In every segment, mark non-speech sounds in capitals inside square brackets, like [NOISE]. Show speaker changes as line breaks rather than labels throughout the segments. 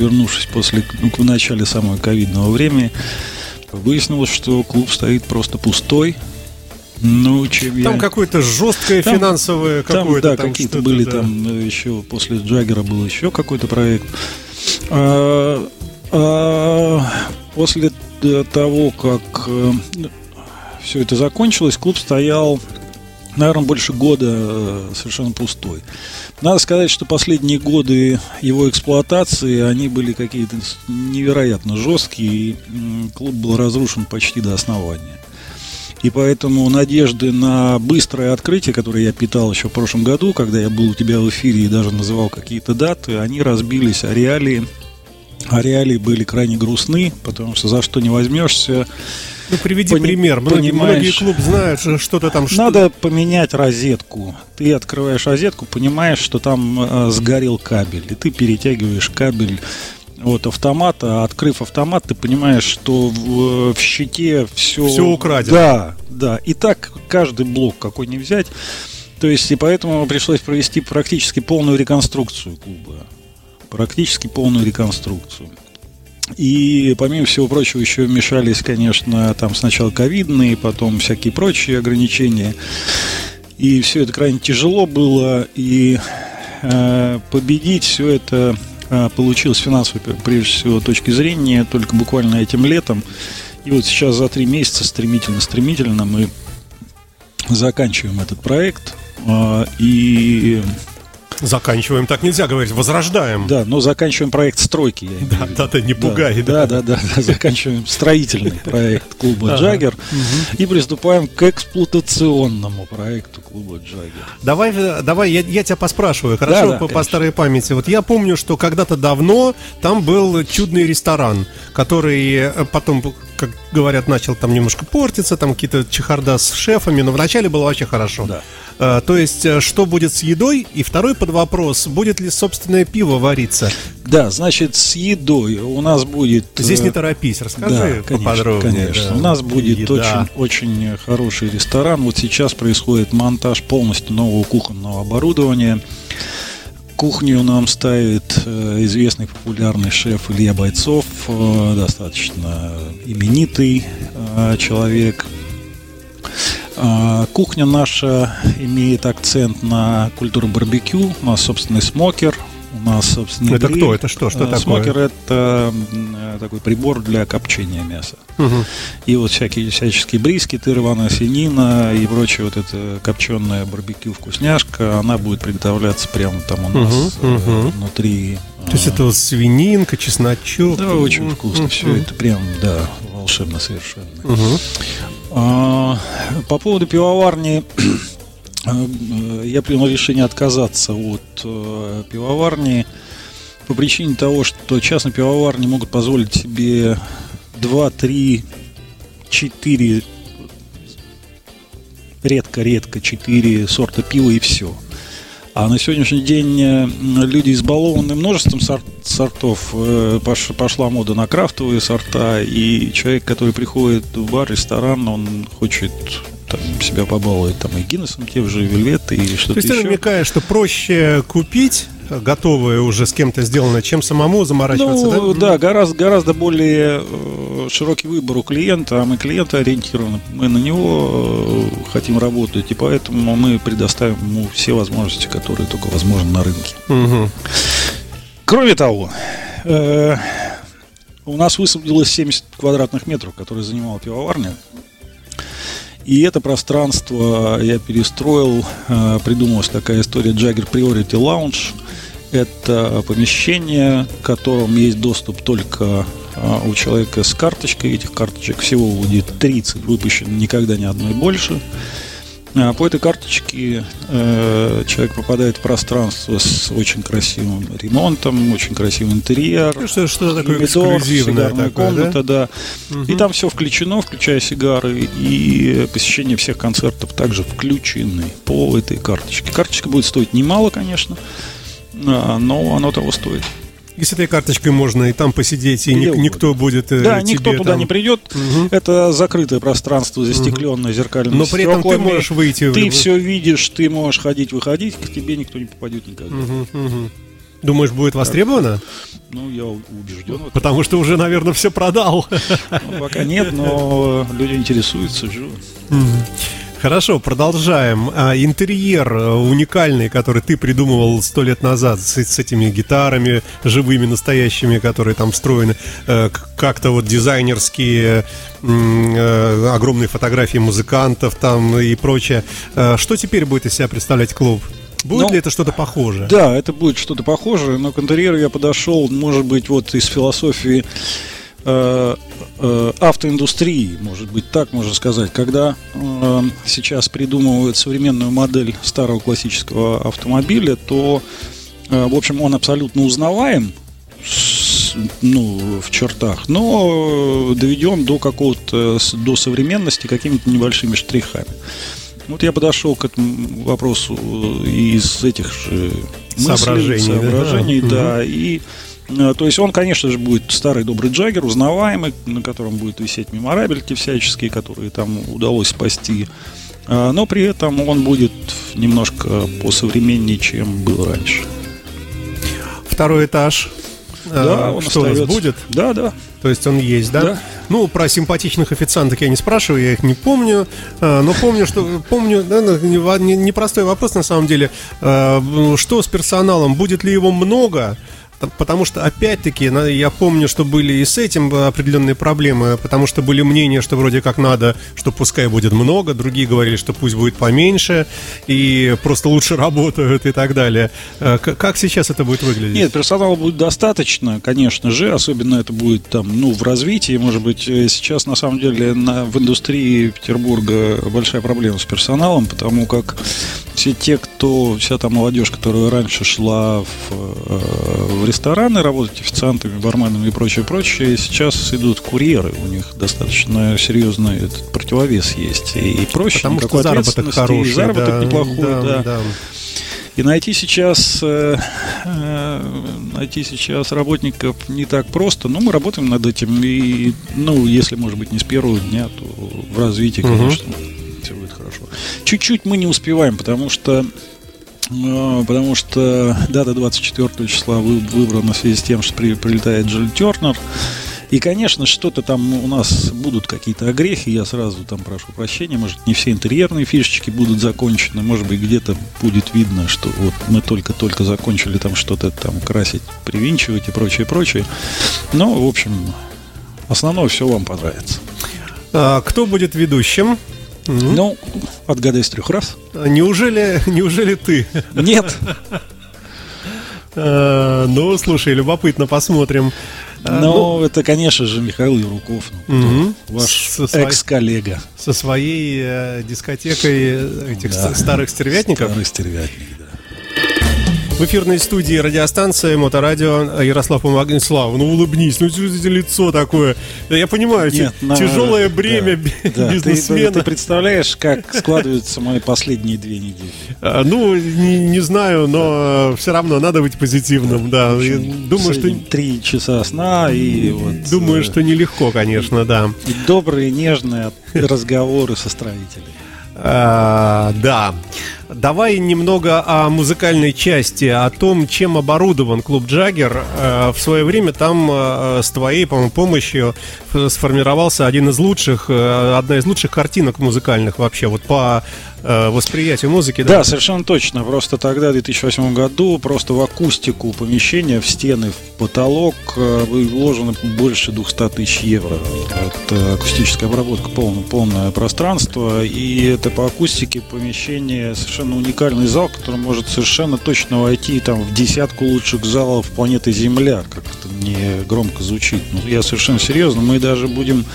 вернувшись после, ну, в начале самого ковидного времени, выяснилось, что клуб стоит просто пустой.
Ну, чем там я... какое-то жесткое там, финансовое
там, какое-то да, там какие-то были да. там э, еще после Джаггера был еще какой-то проект. А, а, после того, как э, все это закончилось, клуб стоял, наверное, больше года э, совершенно пустой. Надо сказать, что последние годы его эксплуатации, они были какие-то невероятно жесткие, и клуб был разрушен почти до основания. И поэтому надежды на быстрое открытие, которое я питал еще в прошлом году, когда я был у тебя в эфире и даже называл какие-то даты, они разбились о реалии. А реалии были крайне грустны, потому что за что не возьмешься.
Ну, приведи Пони- пример. Многие, многие клуб знают, что-то там...
Надо что... поменять розетку. Ты открываешь розетку, понимаешь, что там э, сгорел кабель, и ты перетягиваешь кабель вот автомата, открыв автомат, ты понимаешь, что в, в щите все...
Все украдено.
Да, да. И так каждый блок какой не взять. То есть, и поэтому пришлось провести практически полную реконструкцию клуба. Практически полную реконструкцию. И, помимо всего прочего, еще мешались, конечно, там сначала ковидные, потом всякие прочие ограничения. И все это крайне тяжело было. И э, победить все это а, получилось финансовой, прежде всего, точки зрения только буквально этим летом. И вот сейчас за три месяца стремительно-стремительно мы заканчиваем этот проект. А, и
Заканчиваем, так нельзя говорить, возрождаем.
Да, но заканчиваем проект стройки. Я
да, да, да, не пугай.
Да, да, да, да, заканчиваем строительный проект клуба Джаггер и приступаем к эксплуатационному проекту клуба Джаггер.
Давай, давай, я, я тебя поспрашиваю, хорошо, по, по старой памяти. Вот я помню, что когда-то давно там был чудный ресторан, который э, потом как говорят, начал там немножко портиться, там какие-то чехарда с шефами, но вначале было вообще хорошо. Да. А, то есть, э, что будет с едой? И второй под вопрос, будет ли собственное пиво вариться?
Да, значит, с едой у нас будет...
Здесь не э, торопись, расскажи да,
конечно, поподробнее. Конечно. Да. У нас будет очень, очень хороший ресторан. Вот сейчас происходит монтаж полностью нового кухонного оборудования. Кухню нам ставит э, известный популярный шеф Илья Бойцов, э, достаточно именитый э, человек. Кухня наша имеет акцент на культуру барбекю. У нас собственный смокер, у нас, собственно,
Это гриль. кто? Это что? Что такое?
Смокер – это такой прибор для копчения мяса. Угу. И вот всякие всяческие брискеты, рваная свинина и прочее вот это копченая барбекю вкусняшка, она будет приготовляться прямо там у нас угу, угу. внутри.
То есть это свининка, чесночок?
Да, очень вкусно. Все это прям, да, волшебно совершенно. Угу. А, по поводу пивоварни [CLEARS THROAT] Э, я принял решение отказаться от э, пивоварни по причине того, что частные пивоварни могут позволить себе 2, 3, 4, редко-редко 4 сорта пива и все. А на сегодняшний день э, люди избалованы множеством сорт, сортов. Э, пошла мода на крафтовые сорта, и человек, который приходит в бар, ресторан, он хочет там, себя побаловать там и Гиннесом, те же Вельветы и что-то
То есть
еще.
ты намекаешь, что проще купить готовое уже с кем-то сделано, чем самому заморачиваться,
ну, да? Да, гораздо, гораздо более э, широкий выбор у клиента, а мы клиента ориентированы, мы на него э, хотим работать, и поэтому мы предоставим ему все возможности, которые только возможны на рынке. Угу. Кроме того, э, у нас высвободилось 70 квадратных метров, которые занимала пивоварня. И это пространство я перестроил, э, придумалась такая история Jagger Priority Lounge. Это помещение, в котором есть доступ только у человека с карточкой. Этих карточек всего будет 30, выпущено никогда ни одной больше. А по этой карточке э, человек попадает в пространство с очень красивым ремонтом, очень красивый интерьер.
Ну, что, что такое медор, эксклюзивное такое,
комната, да? да. Угу. И там все включено, включая сигары, и посещение всех концертов также включены по этой карточке. Карточка будет стоить немало, конечно, а, но оно того стоит.
И с этой карточкой можно и там посидеть, и Где никто будет
э, Да, никто туда там... не придет. Угу. Это закрытое пространство, застекленное, угу. зеркальное.
Но при этом ты можешь выйти.
Ты в... все видишь, ты можешь ходить, выходить, к тебе никто не попадет никогда. Угу, угу.
Думаешь, будет востребовано?
Ну, я убежден.
Потому что уже, наверное, все продал.
Ну, пока нет, но люди интересуются, живы.
Хорошо, продолжаем. А, интерьер э, уникальный, который ты придумывал сто лет назад с, с этими гитарами живыми, настоящими, которые там встроены, э, как-то вот дизайнерские, э, огромные фотографии музыкантов там и прочее. Что теперь будет из себя представлять клуб? Будет ну, ли это что-то похожее?
Да, это будет что-то похожее, но к интерьеру я подошел, может быть, вот из философии э, э, автоиндустрии, может быть, так можно сказать, когда э, сейчас придумывают современную модель старого классического автомобиля, то, э, в общем, он абсолютно узнаваем, с, ну, в чертах, но доведен до какого-то, до современности какими-то небольшими штрихами. Вот я подошел к этому вопросу из этих же мыслей, соображений, соображений да, да и э, то есть он, конечно же, будет старый добрый джаггер, узнаваемый, на котором будет висеть меморабельки всяческие, которые там удалось спасти. А, но при этом он будет немножко посовременнее, чем был раньше.
Второй этаж. Да, а, он что остается. у нас будет?
Да, да.
То есть он есть, да? Да. Ну, про симпатичных официанток я не спрашиваю, я их не помню. Но помню, что помню, да, непростой вопрос на самом деле. Что с персоналом? Будет ли его много? Потому что, опять-таки, я помню, что были и с этим определенные проблемы, потому что были мнения, что вроде как надо, что пускай будет много, другие говорили, что пусть будет поменьше, и просто лучше [LAUGHS] работают и так далее. Э, как сейчас это будет выглядеть?
Нет, персонала будет достаточно, конечно же, особенно это будет там, ну, в развитии, может быть, э, сейчас на самом деле на, в индустрии Петербурга большая проблема с персоналом, потому как все те, кто, вся та молодежь, которая раньше шла в, э, в рестораны работать официантами, барменами и прочее, прочее, сейчас идут курьеры. У них достаточно серьезный этот противовес есть. И, проще,
Потому что заработок хороший. И
заработок да, неплохой, да. да. да. И найти сейчас, э, э, найти сейчас работников не так просто, но мы работаем над этим. И, ну, если, может быть, не с первого дня, то в развитии, конечно, угу. все будет хорошо. Чуть-чуть мы не успеваем, потому что потому что дата 24 числа выбрана в связи с тем, что при, прилетает Джилл Тернер. И, конечно, что-то там у нас будут какие-то огрехи, я сразу там прошу прощения, может, не все интерьерные фишечки будут закончены, может быть, где-то будет видно, что вот мы только-только закончили там что-то там красить, привинчивать и прочее, прочее. Но, в общем, основное все вам понравится.
А, кто будет ведущим?
Mm-hmm. Ну, отгадай с трех раз.
Неужели, [LAUGHS] неужели ты?
Нет.
А, ну, слушай, любопытно, посмотрим.
А, ну, ну, это, конечно же, Михаил Юруков,
ну,
ваш экс-коллега.
Со своей э, дискотекой этих да. старых стервятников.
Старых стервятников.
В эфирной студии радиостанция Моторадио Ярослав Помогнислав. Ну улыбнись, ну что это лицо такое? Я понимаю, Нет, тяжелое на... бремя да, бизнесмена.
Ты, ты представляешь, как складываются мои последние две недели?
А, ну, не, не знаю, но все равно надо быть позитивным, да. Общем,
думаю, что три часа сна и вот.
Думаю, э, что нелегко, конечно, да.
И добрые, нежные разговоры со строителями.
А, да. Давай немного о музыкальной части, о том, чем оборудован клуб Джаггер. Э, в свое время там э, с твоей, по-моему, помощью сформировался один из лучших, э, одна из лучших картинок музыкальных вообще, вот по восприятию музыки.
Да? да, совершенно точно. Просто тогда, в 2008 году, просто в акустику помещения, в стены, в потолок вложено больше 200 тысяч евро. Это акустическая обработка, полное, полное пространство. И это по акустике помещение совершенно совершенно уникальный зал, который может совершенно точно войти там в десятку лучших залов планеты Земля, как это не громко звучит. Но я совершенно серьезно, мы даже будем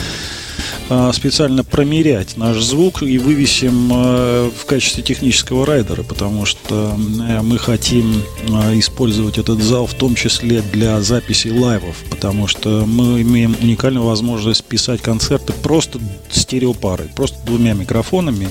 а, специально промерять наш звук и вывесим а, в качестве технического райдера, потому что э, мы хотим а, использовать этот зал в том числе для записи лайвов, потому что мы имеем уникальную возможность писать концерты просто стереопарой, просто двумя микрофонами.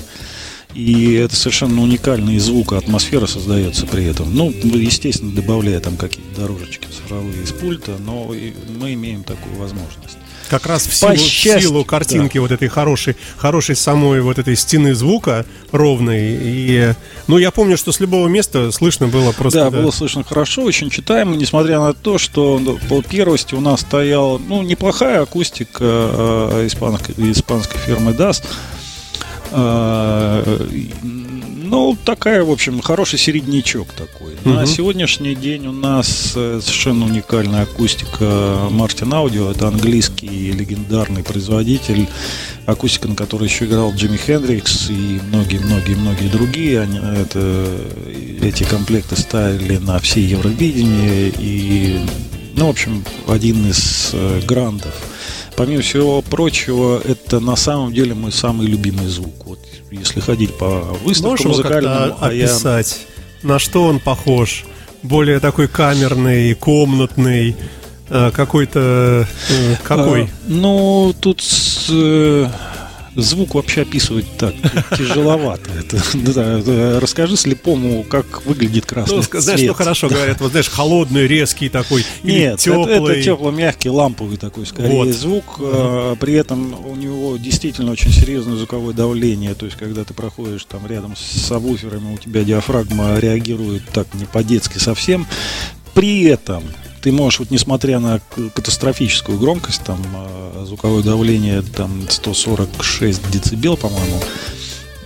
И это совершенно уникальный звук, атмосфера создается при этом. Ну, естественно, добавляя там какие-то дорожечки цифровые из пульта, но мы имеем такую возможность.
Как раз в силу, в силу картинки да. вот этой хорошей, хорошей самой вот этой стены звука ровной. И, ну, я помню, что с любого места слышно было просто...
Да, да. было слышно хорошо, очень читаемо, несмотря на то, что ну, по первости у нас стояла, ну, неплохая акустика э, испанской, испанской фирмы DAS. Э, ну, такая, в общем, хороший середнячок такой. Угу. На сегодняшний день у нас э, совершенно уникальная акустика Мартин Аудио. Это английский легендарный производитель. Акустика, на которой еще играл Джимми Хендрикс и многие-многие-многие другие. Они, это, эти комплекты ставили на все Евровидения. И, ну, в общем, один из э, грандов. Помимо всего прочего, это на самом деле мой самый любимый звук. Вот если ходить по выставкам музыкальным,
а описать, я... на что он похож? Более такой камерный, комнатный, э, какой-то э, какой? А,
ну, тут э, звук вообще описывать так тяжеловато. Это, да, расскажи слепому, как выглядит красный ну, цвет.
Знаешь, ну хорошо говорят, вот знаешь, холодный, резкий такой,
Нет, теплый. Это, это тепло-мягкий, ламповый такой скорее вот. звук. Uh-huh. При этом у него действительно очень серьезное звуковое давление. То есть, когда ты проходишь там рядом с сабвуферами, у тебя диафрагма реагирует так не по-детски совсем. При этом ты можешь, вот несмотря на катастрофическую громкость, там а, звуковое давление там 146 децибел, по-моему,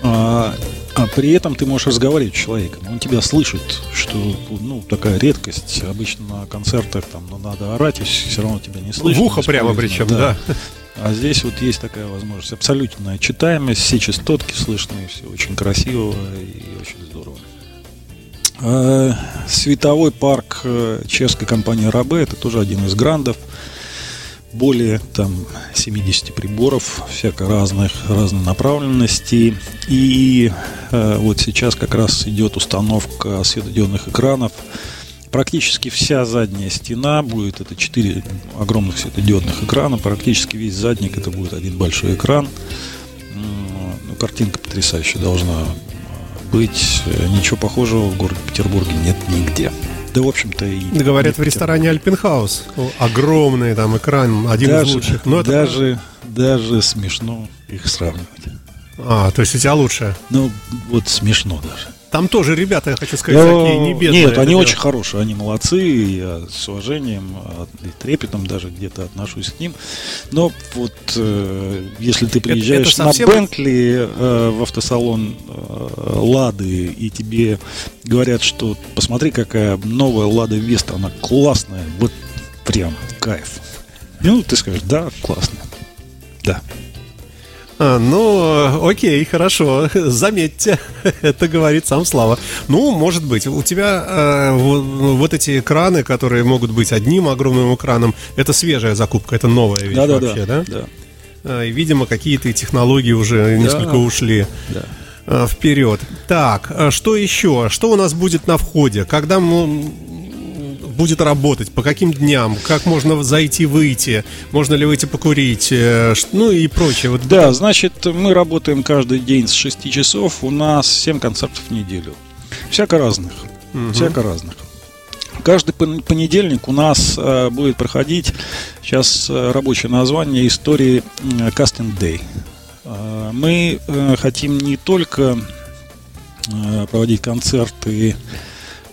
а, а при этом ты можешь разговаривать с человеком, он тебя слышит, что ну такая редкость. Обычно на концертах там ну, надо орать, и все равно тебя не слышно.
В ухо прямо причем, да. да.
А здесь вот есть такая возможность. Абсолютная читаемость, все частотки слышны, все очень красиво и очень здорово. Э, световой парк э, чешской компании Рабе, это тоже один из грандов. Более там 70 приборов, всяко разных, разной направленности. И э, вот сейчас как раз идет установка светодиодных экранов. Практически вся задняя стена будет, это 4 огромных светодиодных экрана, практически весь задник это будет один большой экран. Ну, картинка потрясающая должна быть. Э, ничего похожего в городе Петербурге нет нигде. Да, в общем-то, и...
Да, говорят, в ресторане Альпенхаус. Огромный там экран, один
даже,
из лучших.
Но даже, это... даже смешно их сравнивать.
А, то есть у тебя лучше?
Ну, вот смешно даже.
Там тоже ребята, я хочу сказать, Но... такие не бедные.
Нет, они очень хорошие, они молодцы, я с уважением и трепетом даже где-то отношусь к ним. Но вот э, если ты приезжаешь это, это совсем... на Бентли э, в автосалон э, Лады, и тебе говорят, что посмотри, какая новая Лада Веста, она классная, вот прям кайф. Ну, ты скажешь, да, классно. Да.
А, ну, окей, хорошо. Заметьте, [LAUGHS] это говорит сам Слава. Ну, может быть, у тебя э, вот, вот эти экраны, которые могут быть одним огромным экраном, это свежая закупка, это новая вещь да, вообще, да? Да. да. И, видимо, какие-то технологии уже несколько да. ушли. Да э, вперед. Так, а что еще? Что у нас будет на входе? Когда мы будет работать, по каким дням, как можно зайти, выйти, можно ли выйти покурить, э, ну и прочее. Вот
да, значит, мы работаем каждый день с 6 часов, у нас 7 концертов в неделю. Всяко разных, угу. всяко разных. Каждый понедельник у нас э, будет проходить сейчас э, рабочее название истории Casting Day. Мы хотим не только проводить концерты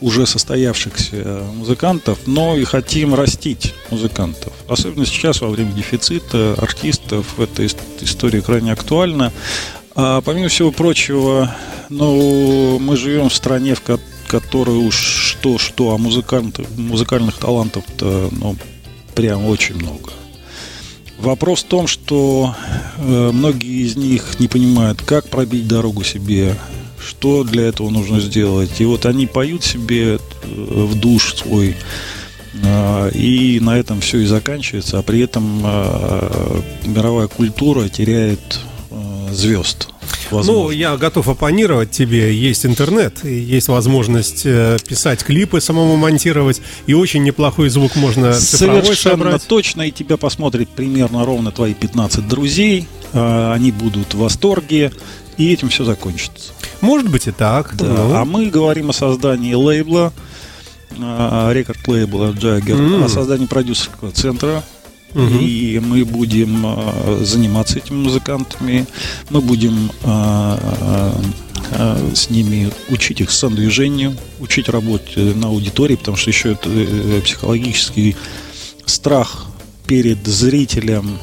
уже состоявшихся музыкантов, но и хотим растить музыкантов. Особенно сейчас, во время дефицита артистов, эта история крайне актуальна. А помимо всего прочего, ну, мы живем в стране, в которой уж что-что, а музыкантов, музыкальных талантов-то, ну, прям очень много. Вопрос в том, что э, многие из них не понимают, как пробить дорогу себе что для этого нужно сделать. И вот они поют себе э, в душ свой, э, и на этом все и заканчивается, а при этом э, мировая культура теряет звезд.
Возможно. Ну, я готов оппонировать тебе. Есть интернет, есть возможность писать клипы, самому монтировать, и очень неплохой звук можно
Совершенно
собрать.
точно, и тебя посмотрит примерно ровно твои 15 друзей. Они будут в восторге, и этим все закончится.
Может быть и так.
Да. Ну. А мы говорим о создании лейбла, рекорд лейбла Джаггер, mm. о создании продюсерского центра угу. и мы будем э, заниматься этими музыкантами, мы будем э, с ними учить их самодвижению, учить работе на аудитории, потому что еще это э, психологический страх перед зрителем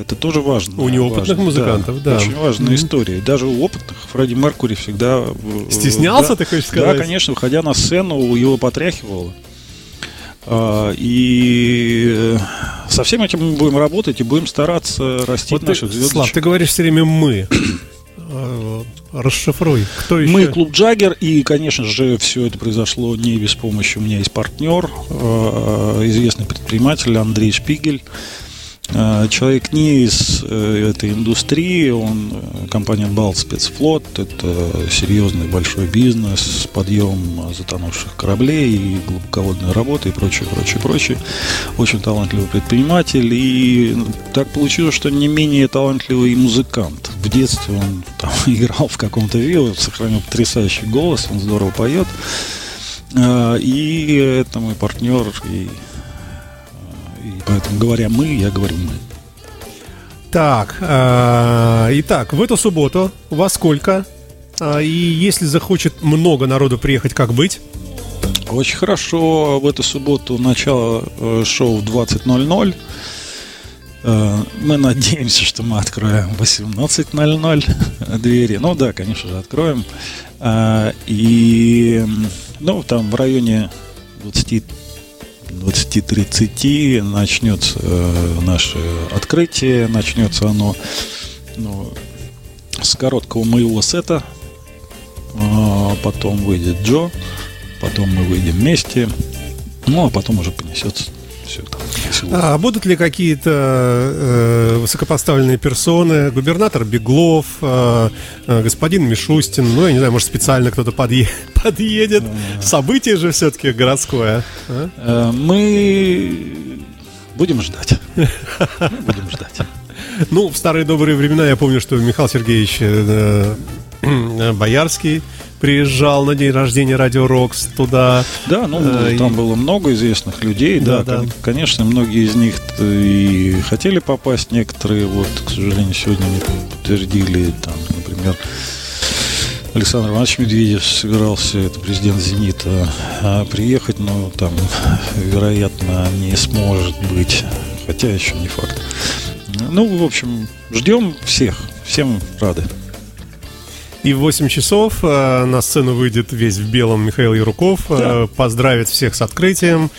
это тоже важно.
У неопытных важно. музыкантов, да, да.
Очень важная mm-hmm. история. Даже у опытных Фредди Меркури всегда...
Стеснялся, да, ты хочешь сказать?
Да, конечно, выходя на сцену, его потряхивало. А, и э, со всем этим мы будем работать и будем стараться расти вот наших звездочек.
Слав, ты говоришь все время «мы». [CLEARS THROAT] А, расшифруй. Кто еще?
Мы клуб Джаггер, и, конечно же, все это произошло не без помощи. У меня есть партнер, э, известный предприниматель Андрей Шпигель. Э, человек не из э, этой индустрии, он э, компания Бал Спецфлот, это серьезный большой бизнес, подъем затонувших кораблей и глубоководная работа и прочее, прочее, прочее. Очень талантливый предприниматель и так получилось, что не менее талантливый музыкант. В детстве он там [LAUGHS] играл в каком-то вио, сохранил потрясающий голос, он здорово поет. И это мой партнер и Поэтому, говоря мы, я говорю мы.
Так, э, итак, в эту субботу во сколько? Э, и если захочет много народу приехать, как быть?
Очень хорошо. В эту субботу начало э, шоу в 20.00. Э, мы надеемся, что мы откроем 18.00 [LAUGHS] двери. Ну да, конечно же, откроем. Э, и ну, там в районе 20 20-30 начнется э, наше открытие. Начнется оно ну, с короткого моего сета. А потом выйдет Джо. Потом мы выйдем вместе. Ну, а потом уже понесется все это.
А будут ли какие-то э, высокопоставленные персоны, губернатор Беглов, э, э, господин Мишустин, ну, я не знаю, может, специально кто-то подъе- [LAUGHS] подъедет. Mm. Событие же все-таки городское.
А? Э, мы будем ждать. Будем ждать.
Ну, в старые добрые времена я помню, что Михаил Сергеевич э, э, [CLEARS THROAT] Боярский приезжал на день рождения Радио Рокс туда.
Да, ну э, там и... было много известных людей, да, да, да. Конечно, многие из них и хотели попасть, некоторые, вот, к сожалению, сегодня не подтвердили, там, например, Александр Иванович Медведев собирался, это президент «Зенита», а, приехать, но там, вероятно, не сможет быть, хотя еще не факт. Ну, в общем, ждем всех, всем рады.
И в 8 часов э, на сцену выйдет весь в белом Михаил Яруков, э, да. поздравит всех с открытием.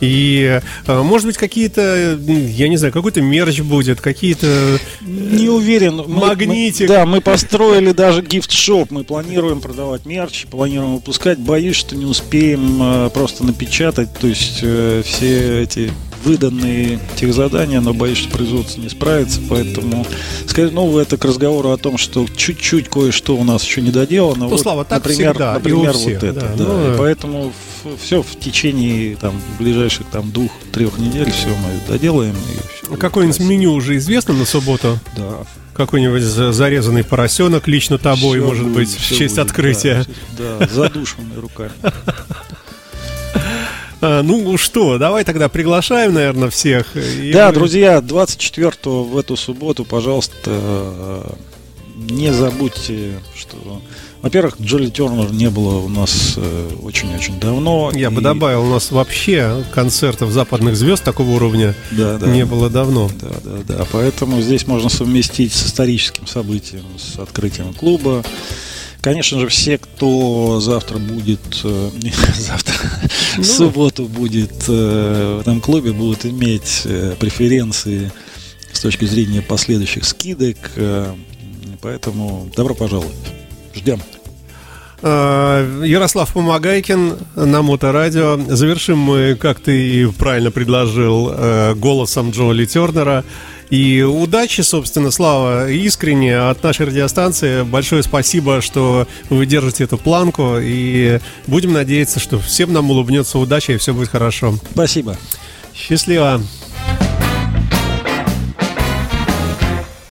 И, э, может быть, какие-то, я не знаю, какой-то мерч будет, какие-то...
Не уверен.
Магнитик.
Мы, да, мы построили даже гифт-шоп. Мы планируем продавать мерч, планируем выпускать. Боюсь, что не успеем просто напечатать. То есть все эти выданные тех задания, но боюсь, что производство не справится, поэтому, скорее, ну, это к разговору о том, что чуть-чуть кое-что у нас еще не доделано.
Ну, вот, Слава, так например,
всегда, например, всех, вот это, да. да. Ну, и поэтому все в течение там ближайших там двух-трех недель все мы доделаем.
И Какое-нибудь меню уже известно на субботу?
Да.
Какой-нибудь зарезанный поросенок лично тобой, все может будет, быть, в честь будет, открытия.
Да, да задушенными руками. [LAUGHS]
А, ну что, давай тогда приглашаем, наверное, всех.
Да, мы... друзья, 24 в эту субботу, пожалуйста, не забудьте, что... Во-первых, Джоли Тернер не было у нас э, очень-очень давно.
Я и... бы добавил, у нас вообще концертов западных звезд такого уровня да, да. не было давно.
Да, да, да. Поэтому здесь можно совместить с историческим событием, с открытием клуба. Конечно же, все, кто завтра будет, э, не, [LAUGHS] завтра, ну. в субботу будет э, в этом клубе, будут иметь э, преференции с точки зрения последующих скидок. Поэтому добро пожаловать. Ждем.
Ярослав Помогайкин на Моторадио. Завершим мы, как ты и правильно предложил, голосом Джоли Тернера. И удачи, собственно, Слава, искренне от нашей радиостанции. Большое спасибо, что вы держите эту планку. И будем надеяться, что всем нам улыбнется удача и все будет хорошо.
Спасибо.
Счастливо.